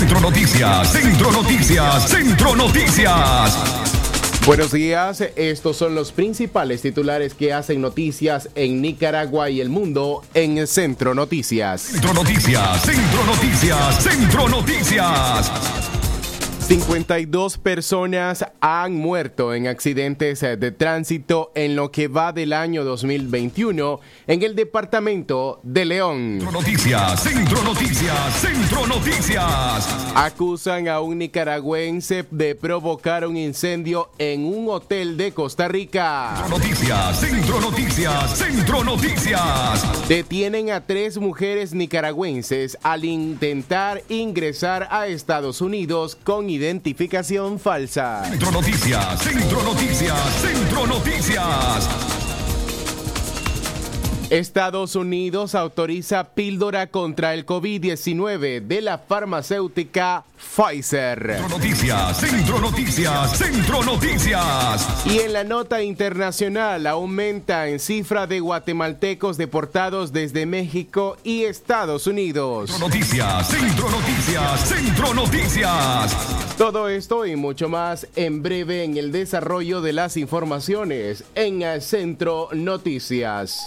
Centro Noticias, Centro Noticias, Centro Noticias. Buenos días, estos son los principales titulares que hacen noticias en Nicaragua y el mundo en Centro Noticias. Centro Noticias, Centro Noticias, Centro Noticias. 52 personas han muerto en accidentes de tránsito en lo que va del año 2021 en el departamento de León. Centro Noticias, Centro Noticias, Centro Noticias. Acusan a un nicaragüense de provocar un incendio en un hotel de Costa Rica. Centro Noticias, Centro Noticias, Centro Noticias. Detienen a tres mujeres nicaragüenses al intentar ingresar a Estados Unidos con identificación falsa. Centro Noticias, Centro Noticias, Centro Noticias. Estados Unidos autoriza píldora contra el COVID-19 de la farmacéutica Pfizer. Centro Noticias, Centro Noticias, Centro Noticias. Y en la nota internacional aumenta en cifra de guatemaltecos deportados desde México y Estados Unidos. Centro Noticias, Centro Noticias, Centro Noticias. Todo esto y mucho más en breve en el desarrollo de las informaciones en el Centro Noticias.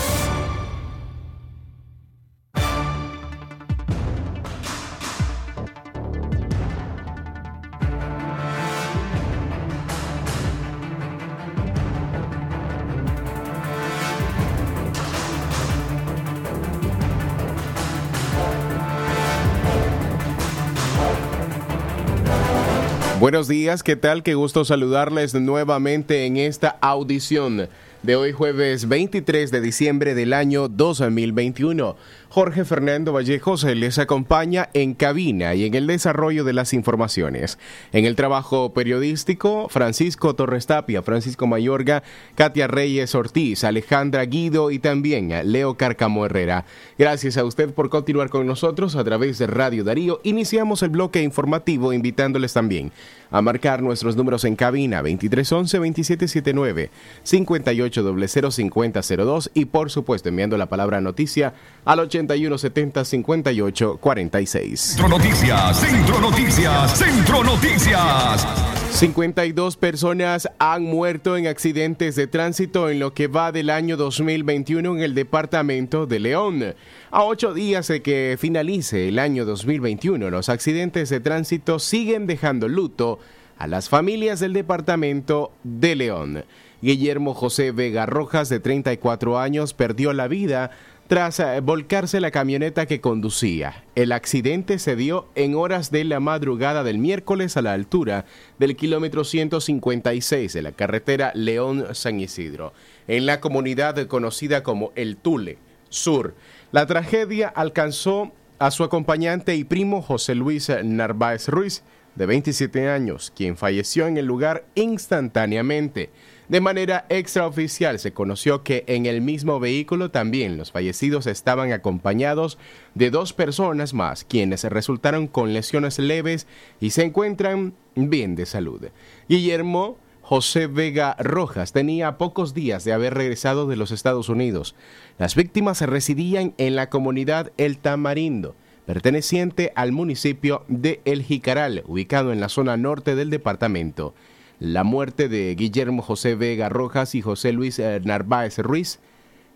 Buenos días, ¿qué tal? Qué gusto saludarles nuevamente en esta audición de hoy jueves 23 de diciembre del año 2021. Jorge Fernando Vallejos les acompaña en cabina y en el desarrollo de las informaciones. En el trabajo periodístico, Francisco Torres Tapia, Francisco Mayorga, Katia Reyes Ortiz, Alejandra Guido y también Leo Carcamo Herrera. Gracias a usted por continuar con nosotros a través de Radio Darío. Iniciamos el bloque informativo invitándoles también a marcar nuestros números en cabina 2311-2779, 5800-5002 y por supuesto enviando la palabra noticia al 8170-5846. Centro Noticias, Centro Noticias, Centro Noticias. 52 personas han muerto en accidentes de tránsito en lo que va del año 2021 en el departamento de León. A ocho días de que finalice el año 2021, los accidentes de tránsito siguen dejando luto a las familias del departamento de León. Guillermo José Vega Rojas, de 34 años, perdió la vida tras eh, volcarse la camioneta que conducía. El accidente se dio en horas de la madrugada del miércoles a la altura del kilómetro 156 de la carretera León-San Isidro, en la comunidad conocida como El Tule Sur. La tragedia alcanzó a su acompañante y primo José Luis Narváez Ruiz, de 27 años, quien falleció en el lugar instantáneamente. De manera extraoficial se conoció que en el mismo vehículo también los fallecidos estaban acompañados de dos personas más, quienes resultaron con lesiones leves y se encuentran bien de salud. Guillermo José Vega Rojas tenía pocos días de haber regresado de los Estados Unidos. Las víctimas residían en la comunidad El Tamarindo, perteneciente al municipio de El Jicaral, ubicado en la zona norte del departamento. La muerte de Guillermo José Vega Rojas y José Luis eh, Narváez Ruiz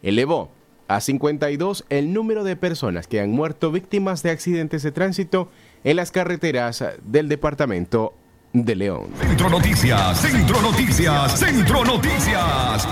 elevó a 52 el número de personas que han muerto víctimas de accidentes de tránsito en las carreteras del departamento de León. Centro Noticias, Centro Noticias, Centro Noticias.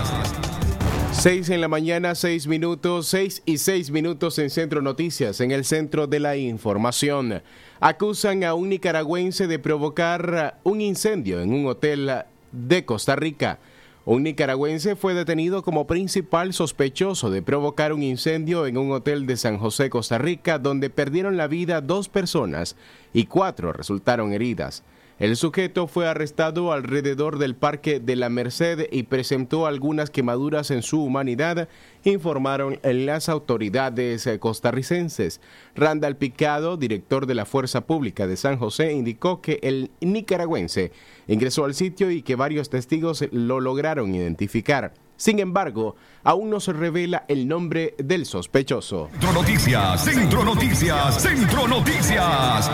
6 en la mañana, 6 minutos, 6 y 6 minutos en Centro Noticias, en el centro de la información. Acusan a un nicaragüense de provocar un incendio en un hotel de Costa Rica. Un nicaragüense fue detenido como principal sospechoso de provocar un incendio en un hotel de San José, Costa Rica, donde perdieron la vida dos personas y cuatro resultaron heridas. El sujeto fue arrestado alrededor del Parque de la Merced y presentó algunas quemaduras en su humanidad, informaron las autoridades costarricenses. Randall Picado, director de la Fuerza Pública de San José, indicó que el nicaragüense ingresó al sitio y que varios testigos lo lograron identificar. Sin embargo, aún no se revela el nombre del sospechoso. Centro Noticias, Centro Noticias, Centro Noticias.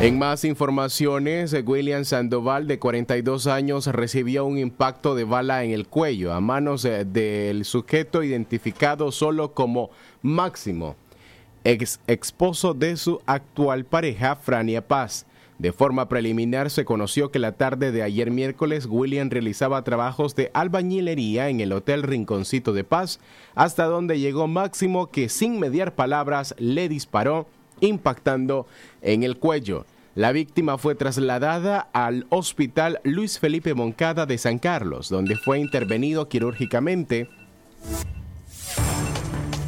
En más informaciones, William Sandoval, de 42 años, recibió un impacto de bala en el cuello a manos eh, del sujeto identificado solo como Máximo, ex esposo de su actual pareja, Frania Paz. De forma preliminar se conoció que la tarde de ayer miércoles William realizaba trabajos de albañilería en el Hotel Rinconcito de Paz, hasta donde llegó Máximo que sin mediar palabras le disparó, impactando en el cuello. La víctima fue trasladada al Hospital Luis Felipe Moncada de San Carlos, donde fue intervenido quirúrgicamente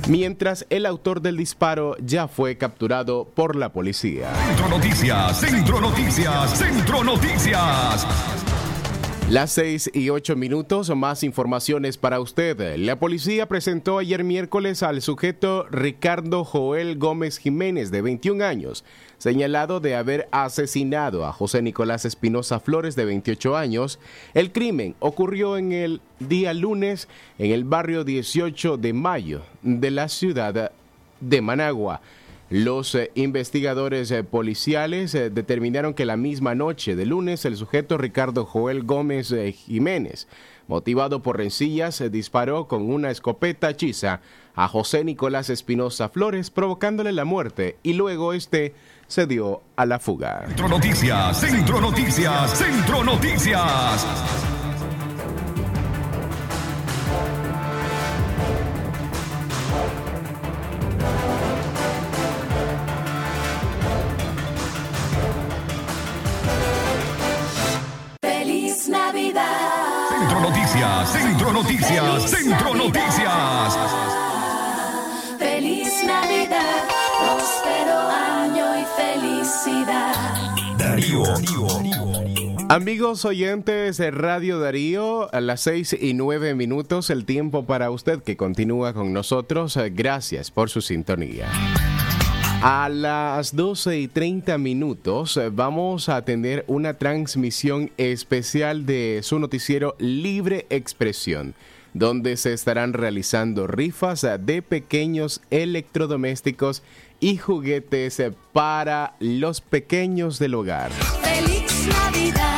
mientras el autor del disparo ya fue capturado por la policía. Centro Noticias, Centro Noticias, Centro Noticias. Las 6 y 8 minutos, más informaciones para usted. La policía presentó ayer miércoles al sujeto Ricardo Joel Gómez Jiménez, de 21 años, señalado de haber asesinado a José Nicolás Espinosa Flores, de 28 años. El crimen ocurrió en el día lunes en el barrio 18 de mayo de la ciudad de Managua. Los eh, investigadores eh, policiales eh, determinaron que la misma noche de lunes el sujeto Ricardo Joel Gómez Jiménez, motivado por rencillas, disparó con una escopeta hechiza a José Nicolás Espinosa Flores, provocándole la muerte y luego este se dio a la fuga. Centro Noticias, Centro Noticias, Centro Noticias. Centro Noticias, Centro Noticias, Centro Noticias. Feliz Navidad. Próspero año y felicidad. Darío. Amigos oyentes de Radio Darío, a las 6 y 9 minutos el tiempo para usted que continúa con nosotros. Gracias por su sintonía. A las 12 y 30 minutos eh, vamos a tener una transmisión especial de su noticiero Libre Expresión, donde se estarán realizando rifas eh, de pequeños electrodomésticos y juguetes eh, para los pequeños del hogar. Feliz Navidad.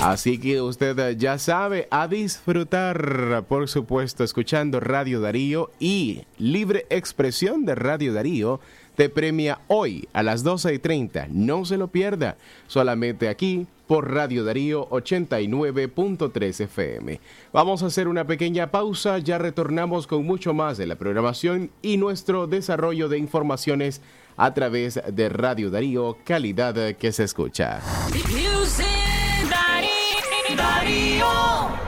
Así que usted eh, ya sabe, a disfrutar, por supuesto, escuchando Radio Darío y Libre Expresión de Radio Darío te premia hoy a las 12 y 30. No se lo pierda, solamente aquí por Radio Darío 89.3 FM. Vamos a hacer una pequeña pausa, ya retornamos con mucho más de la programación y nuestro desarrollo de informaciones a través de Radio Darío, calidad que se escucha. Music Darío.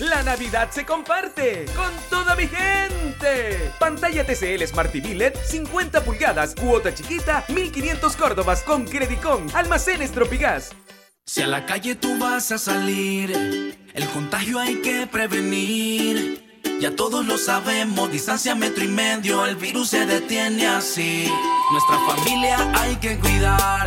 La Navidad se comparte con toda mi gente. Pantalla TCL Smart TV LED 50 pulgadas, cuota chiquita, 1500 Córdobas con Credicón, almacenes Tropigas. Si a la calle tú vas a salir, el contagio hay que prevenir. Ya todos lo sabemos, distancia metro y medio, el virus se detiene así. Nuestra familia hay que cuidar,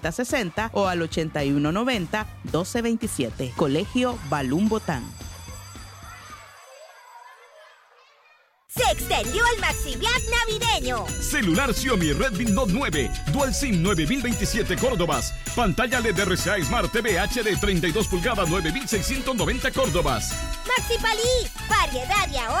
6060 o al 8190 1227. Colegio Balún Botán. Se extendió el MaxiViat navideño. Celular Xiaomi Redmi Note 9, Dual SIM 9027 Córdobas. Pantalla LED RCA Smart TV HD 32 pulgadas 9690 Córdobas. Maxi Palí, variedad y ahorro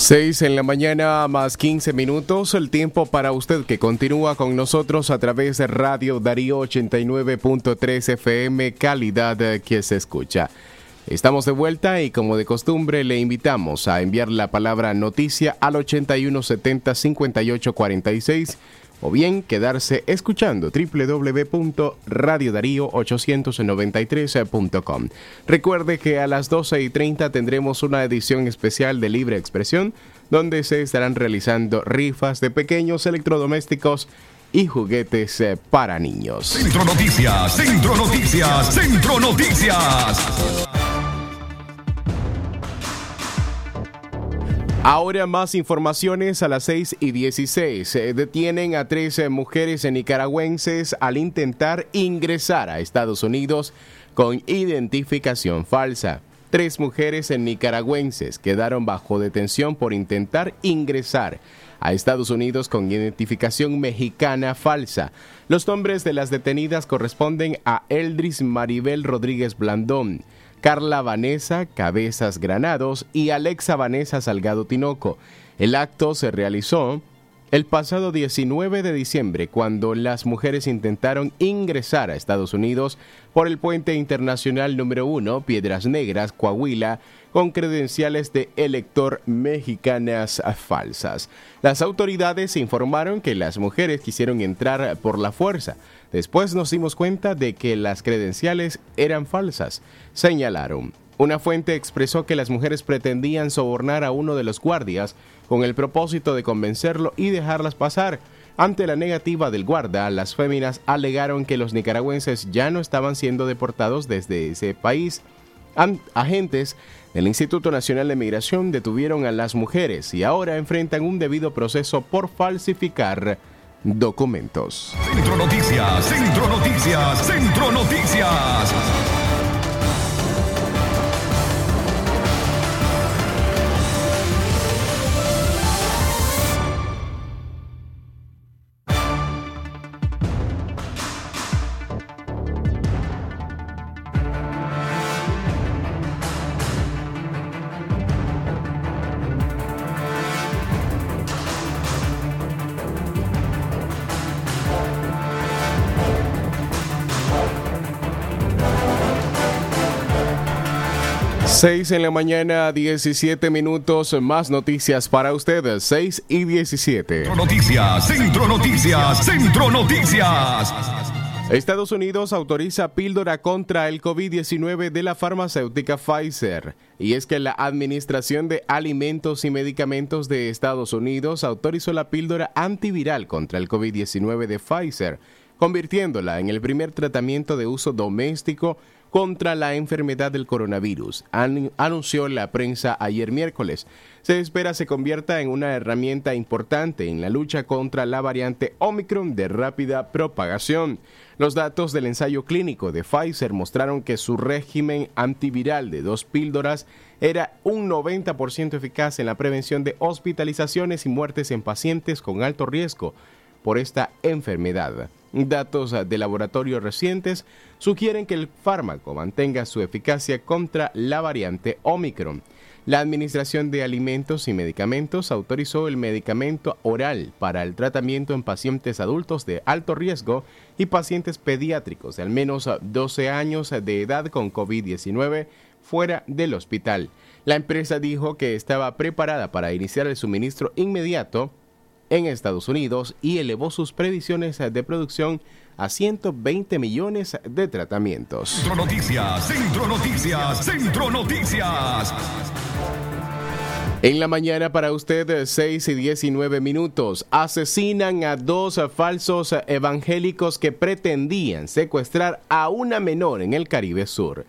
6 en la mañana más 15 minutos, el tiempo para usted que continúa con nosotros a través de Radio Darío 89.3 FM, calidad que se escucha. Estamos de vuelta y como de costumbre le invitamos a enviar la palabra noticia al 8170 5846 o bien quedarse escuchando www.radiodarío893.com. Recuerde que a las 12 y 30 tendremos una edición especial de Libre Expresión donde se estarán realizando rifas de pequeños electrodomésticos y juguetes eh, para niños. Centro Noticias, Centro Noticias, Centro Noticias. Ahora más informaciones a las 6 y 16. Eh, Detienen a 13 mujeres nicaragüenses al intentar ingresar a Estados Unidos con identificación falsa. Tres mujeres nicaragüenses quedaron bajo detención por intentar ingresar a Estados Unidos con identificación mexicana falsa. Los nombres de las detenidas corresponden a Eldris Maribel Rodríguez Blandón. Carla Vanessa Cabezas Granados y Alexa Vanessa Salgado Tinoco. El acto se realizó el pasado 19 de diciembre cuando las mujeres intentaron ingresar a Estados Unidos por el puente internacional número 1 Piedras Negras, Coahuila, con credenciales de elector mexicanas falsas. Las autoridades informaron que las mujeres quisieron entrar por la fuerza. Después nos dimos cuenta de que las credenciales eran falsas, señalaron. Una fuente expresó que las mujeres pretendían sobornar a uno de los guardias con el propósito de convencerlo y dejarlas pasar. Ante la negativa del guarda, las féminas alegaron que los nicaragüenses ya no estaban siendo deportados desde ese país. Agentes del Instituto Nacional de Migración detuvieron a las mujeres y ahora enfrentan un debido proceso por falsificar documentos. Centro Noticias, Centro Noticias, Centro Noticias. Seis en la mañana, 17 minutos, más noticias para ustedes, 6 y 17. Centro Noticias, Centro Noticias, Centro Noticias. Estados Unidos autoriza píldora contra el COVID-19 de la farmacéutica Pfizer. Y es que la Administración de Alimentos y Medicamentos de Estados Unidos autorizó la píldora antiviral contra el COVID-19 de Pfizer, convirtiéndola en el primer tratamiento de uso doméstico contra la enfermedad del coronavirus, an- anunció la prensa ayer miércoles. Se espera se convierta en una herramienta importante en la lucha contra la variante Omicron de rápida propagación. Los datos del ensayo clínico de Pfizer mostraron que su régimen antiviral de dos píldoras era un 90% eficaz en la prevención de hospitalizaciones y muertes en pacientes con alto riesgo por esta enfermedad. Datos de laboratorio recientes sugieren que el fármaco mantenga su eficacia contra la variante Omicron. La Administración de Alimentos y Medicamentos autorizó el medicamento oral para el tratamiento en pacientes adultos de alto riesgo y pacientes pediátricos de al menos 12 años de edad con COVID-19 fuera del hospital. La empresa dijo que estaba preparada para iniciar el suministro inmediato en Estados Unidos y elevó sus previsiones de producción a 120 millones de tratamientos. Centro Noticias, Centro Noticias, Centro Noticias. En la mañana para usted, 6 y 19 minutos, asesinan a dos falsos evangélicos que pretendían secuestrar a una menor en el Caribe Sur.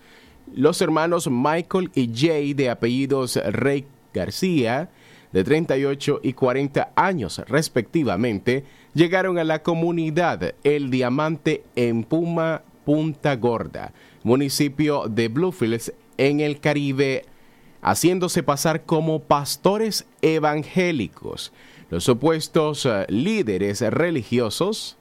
Los hermanos Michael y Jay, de apellidos Rey García, de 38 y 40 años respectivamente, llegaron a la comunidad El Diamante en Puma, Punta Gorda, municipio de Bluefields, en el Caribe, haciéndose pasar como pastores evangélicos. Los supuestos eh, líderes religiosos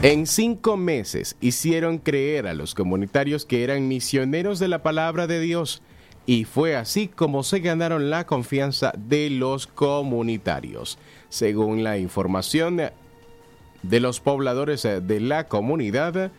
En cinco meses hicieron creer a los comunitarios que eran misioneros de la palabra de Dios y fue así como se ganaron la confianza de los comunitarios. Según la información de los pobladores de la comunidad,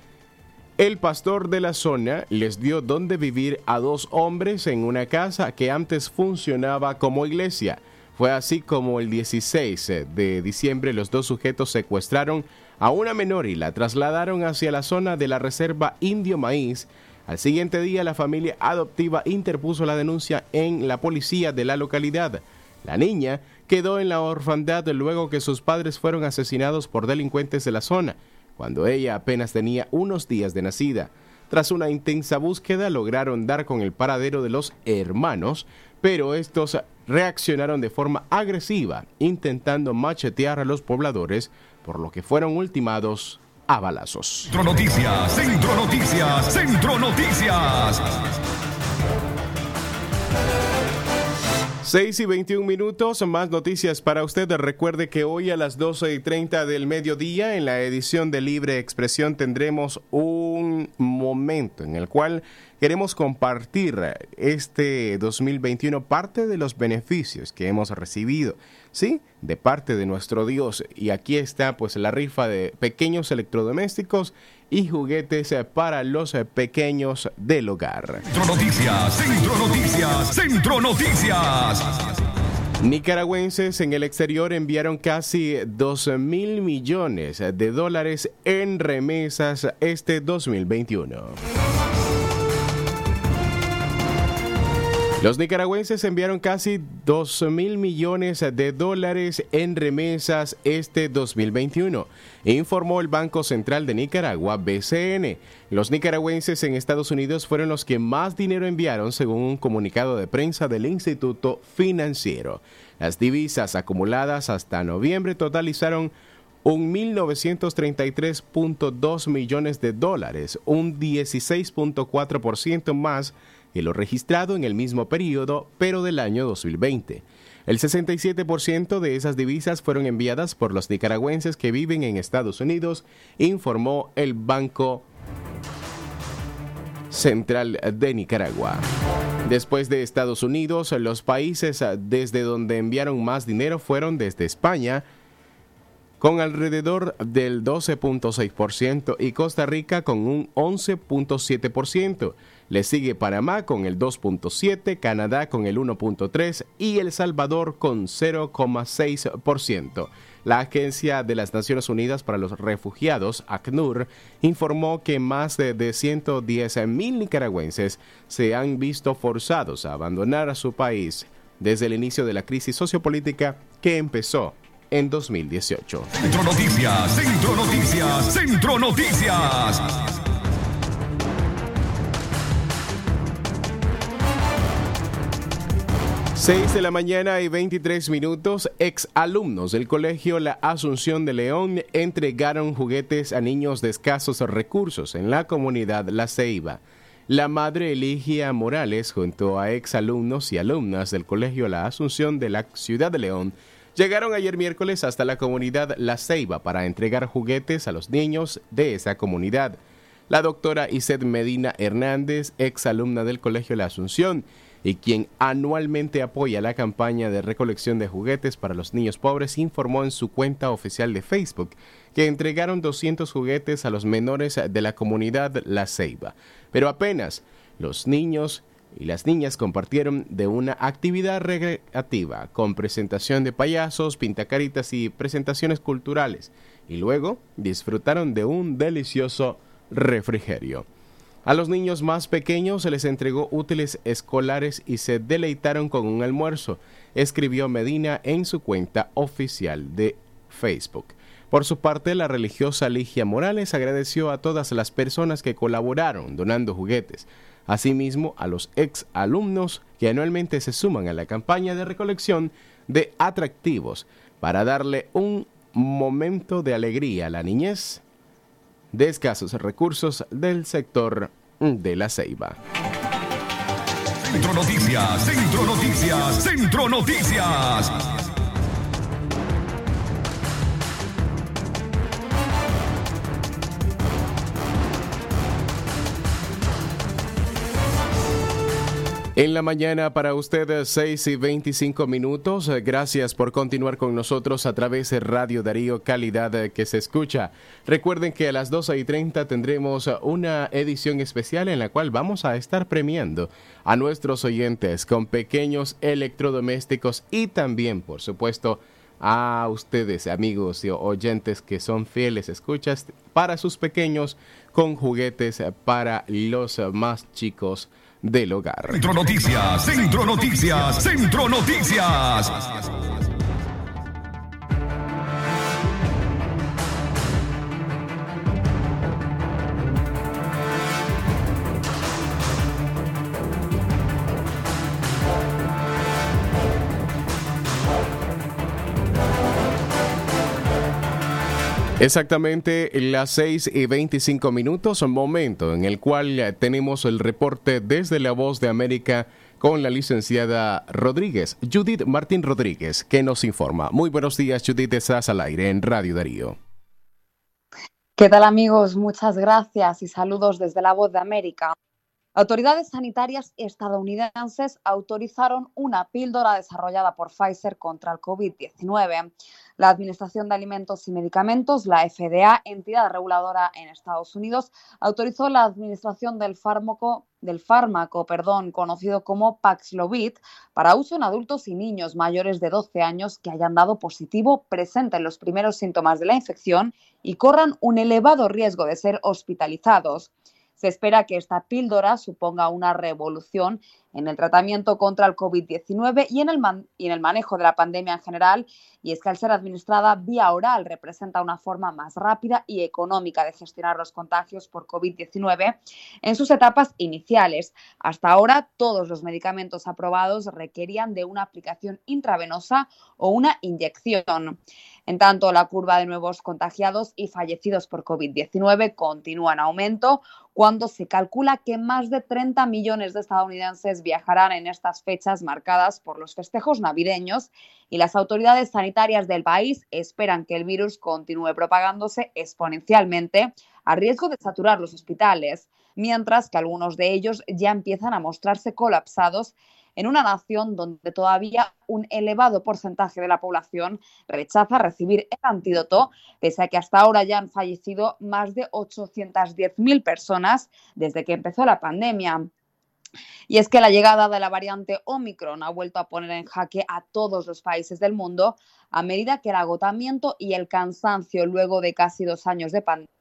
el pastor de la zona les dio donde vivir a dos hombres en una casa que antes funcionaba como iglesia. Fue así como el 16 de diciembre los dos sujetos secuestraron a una menor y la trasladaron hacia la zona de la reserva Indio Maíz. Al siguiente día la familia adoptiva interpuso la denuncia en la policía de la localidad. La niña quedó en la orfandad luego que sus padres fueron asesinados por delincuentes de la zona, cuando ella apenas tenía unos días de nacida. Tras una intensa búsqueda lograron dar con el paradero de los hermanos, pero estos reaccionaron de forma agresiva, intentando machetear a los pobladores, por lo que fueron ultimados a balazos. Centro Noticias, Centro Noticias, Centro Noticias. 6 y 21 minutos, más noticias para usted. Recuerde que hoy a las 12 y 30 del mediodía, en la edición de Libre Expresión, tendremos un momento en el cual queremos compartir este 2021 parte de los beneficios que hemos recibido, ¿sí? De parte de nuestro Dios. Y aquí está pues la rifa de pequeños electrodomésticos y juguetes para los pequeños del hogar. Centro Noticias, Centro Noticias, Centro Noticias. Nicaragüenses en el exterior enviaron casi 12 mil millones de dólares en remesas este 2021. Los nicaragüenses enviaron casi 2 mil millones de dólares en remesas este 2021, informó el Banco Central de Nicaragua, BCN. Los nicaragüenses en Estados Unidos fueron los que más dinero enviaron, según un comunicado de prensa del Instituto Financiero. Las divisas acumuladas hasta noviembre totalizaron 1.933.2 millones de dólares, un 16.4% más que lo registrado en el mismo periodo, pero del año 2020. El 67% de esas divisas fueron enviadas por los nicaragüenses que viven en Estados Unidos, informó el Banco Central de Nicaragua. Después de Estados Unidos, los países desde donde enviaron más dinero fueron desde España, con alrededor del 12.6% y Costa Rica con un 11.7%. Le sigue Panamá con el 2.7%, Canadá con el 1.3% y El Salvador con 0.6%. La Agencia de las Naciones Unidas para los Refugiados, ACNUR, informó que más de 110 mil nicaragüenses se han visto forzados a abandonar a su país desde el inicio de la crisis sociopolítica que empezó en 2018. Centro Noticias, Centro Noticias, Centro Noticias. Seis de la mañana y 23 minutos, ex alumnos del colegio La Asunción de León entregaron juguetes a niños de escasos recursos en la comunidad La Ceiba. La madre Eligia Morales, junto a ex alumnos y alumnas del colegio La Asunción de la ciudad de León, Llegaron ayer miércoles hasta la comunidad La Ceiba para entregar juguetes a los niños de esa comunidad. La doctora Ised Medina Hernández, ex alumna del Colegio La Asunción, y quien anualmente apoya la campaña de recolección de juguetes para los niños pobres, informó en su cuenta oficial de Facebook que entregaron 200 juguetes a los menores de la comunidad La Ceiba. Pero apenas los niños y las niñas compartieron de una actividad recreativa con presentación de payasos, pintacaritas y presentaciones culturales, y luego disfrutaron de un delicioso refrigerio. A los niños más pequeños se les entregó útiles escolares y se deleitaron con un almuerzo, escribió Medina en su cuenta oficial de Facebook. Por su parte, la religiosa Ligia Morales agradeció a todas las personas que colaboraron donando juguetes, Asimismo, a los ex alumnos que anualmente se suman a la campaña de recolección de atractivos para darle un momento de alegría a la niñez de escasos recursos del sector de la ceiba. Centro Noticias, Centro Noticias, Centro Noticias. 'En la mañana para ustedes 6 y 25 minutos. Gracias por continuar con nosotros a través de Radio Darío Calidad que se escucha. Recuerden que a las 12 y 30 tendremos una edición especial en la cual vamos a estar premiando a nuestros oyentes con pequeños electrodomésticos y también, por supuesto, a ustedes, amigos y oyentes que son fieles escuchas para sus pequeños con juguetes para los más chicos del hogar. Centro Noticias, Centro Noticias, Centro Noticias. Exactamente las 6 y 25 minutos, un momento en el cual eh, tenemos el reporte desde la voz de América con la licenciada Rodríguez, Judith Martín Rodríguez, que nos informa. Muy buenos días, Judith, estás al aire en Radio Darío. ¿Qué tal amigos? Muchas gracias y saludos desde la voz de América. Autoridades sanitarias estadounidenses autorizaron una píldora desarrollada por Pfizer contra el COVID-19. La Administración de Alimentos y Medicamentos, la FDA, entidad reguladora en Estados Unidos, autorizó la administración del fármaco, del fármaco perdón, conocido como Paxlovid para uso en adultos y niños mayores de 12 años que hayan dado positivo, presenten los primeros síntomas de la infección y corran un elevado riesgo de ser hospitalizados. Se espera que esta píldora suponga una revolución en el tratamiento contra el COVID-19 y, en el manejo de la pandemia en general. Y es que al ser administrada vía oral representa una forma más rápida y económica de gestionar los contagios por COVID-19 en sus etapas iniciales. Hasta ahora, todos los medicamentos aprobados requerían de una aplicación intravenosa o una inyección. En tanto, la curva de nuevos contagiados y fallecidos por COVID-19 continúa en aumento cuando se calcula que más de 30 millones de estadounidenses viajarán en estas fechas marcadas por los festejos navideños y las autoridades sanitarias del país esperan que el virus continúe propagándose exponencialmente a riesgo de saturar los hospitales, mientras que algunos de ellos ya empiezan a mostrarse colapsados en una nación donde todavía un elevado porcentaje de la población rechaza recibir el antídoto, pese a que hasta ahora ya han fallecido más de 810.000 personas desde que empezó la pandemia. Y es que la llegada de la variante Omicron ha vuelto a poner en jaque a todos los países del mundo a medida que el agotamiento y el cansancio luego de casi dos años de pandemia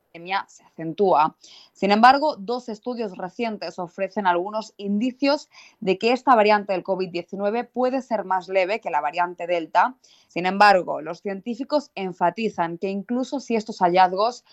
se acentúa. Sin embargo, dos estudios recientes ofrecen algunos indicios de que esta variante del COVID-19 puede ser más leve que la variante Delta. Sin embargo, los científicos enfatizan que incluso si estos hallazgos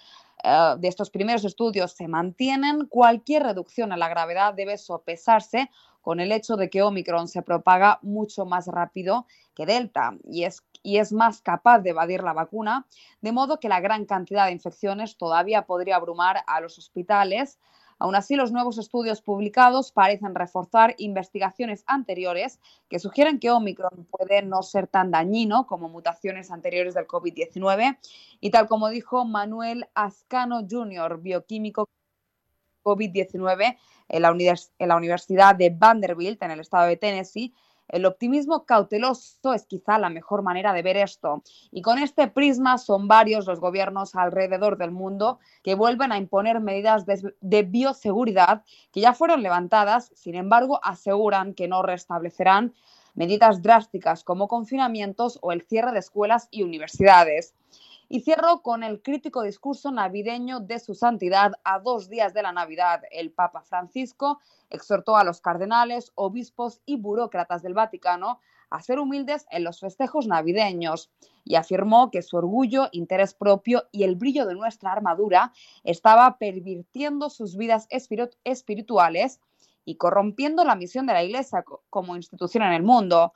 eh, de estos primeros estudios se mantienen, cualquier reducción en la gravedad debe sopesarse con el hecho de que Omicron se propaga mucho más rápido que Delta y es, y es más capaz de evadir la vacuna, de modo que la gran cantidad de infecciones todavía podría abrumar a los hospitales. Aún así, los nuevos estudios publicados parecen reforzar investigaciones anteriores que sugieren que Omicron puede no ser tan dañino como mutaciones anteriores del COVID-19. Y tal como dijo Manuel Ascano Jr., bioquímico COVID-19 en en la Universidad de Vanderbilt, en el estado de Tennessee, el optimismo cauteloso es quizá la mejor manera de ver esto. Y con este prisma son varios los gobiernos alrededor del mundo que vuelven a imponer medidas de, de, bioseguridad que ya fueron levantadas, sin embargo, aseguran que no restablecerán medidas drásticas como confinamientos o el cierre de escuelas y universidades. Y cierro con el crítico discurso navideño de su santidad a dos días de la Navidad. El Papa Francisco exhortó a los cardenales, obispos y burócratas del Vaticano a ser humildes en los festejos navideños y afirmó que su orgullo, interés propio y el brillo de nuestra armadura estaba pervirtiendo sus vidas espirituales y corrompiendo la misión de la Iglesia como institución en el mundo.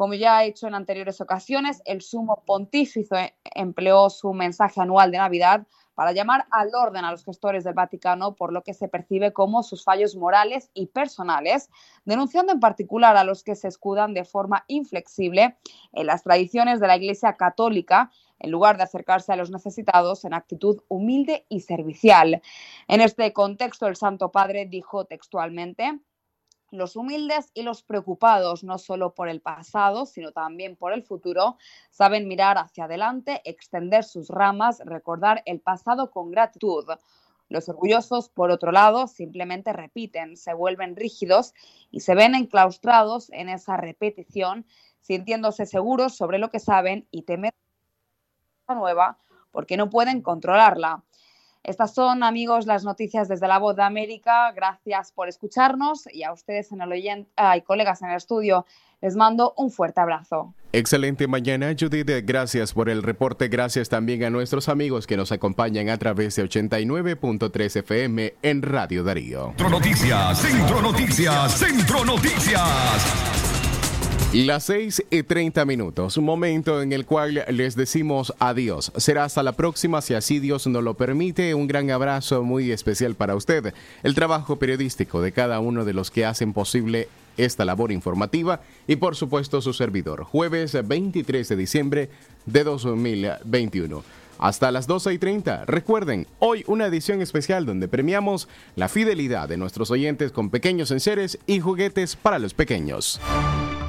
Como ya ha hecho en anteriores ocasiones, el sumo pontífice empleó su mensaje anual de Navidad para llamar al orden a los gestores del Vaticano por lo que se percibe como sus fallos morales y personales, denunciando en particular a los que se escudan de forma inflexible en las tradiciones de la Iglesia Católica en lugar de acercarse a los necesitados en actitud humilde y servicial. En este contexto, el Santo Padre dijo textualmente, los humildes y los preocupados no solo por el pasado, sino también por el futuro, saben mirar hacia adelante, extender sus ramas, recordar el pasado con gratitud. Los orgullosos, por otro lado, simplemente repiten, se vuelven rígidos y se ven enclaustrados en esa repetición, sintiéndose seguros sobre lo que saben y temen nueva porque no pueden controlarla. Estas son, amigos, las noticias desde la voz de América. Gracias por escucharnos y a ustedes en el oyente, y colegas en el estudio, les mando un fuerte abrazo. Excelente mañana, Judith. Gracias por el reporte. Gracias también a nuestros amigos que nos acompañan a través de 89.3 FM en Radio Darío. Centro Noticias, Centro Noticias, Centro Noticias. Las 6 y 30 minutos, un momento en el cual les decimos adiós. Será hasta la próxima, si así Dios nos lo permite. Un gran abrazo muy especial para usted. El trabajo periodístico de cada uno de los que hacen posible esta labor informativa y por supuesto su servidor. Jueves 23 de diciembre de 2021 hasta las 12 y 30. Recuerden, hoy una edición especial donde premiamos la fidelidad de nuestros oyentes con pequeños enseres y juguetes para los pequeños.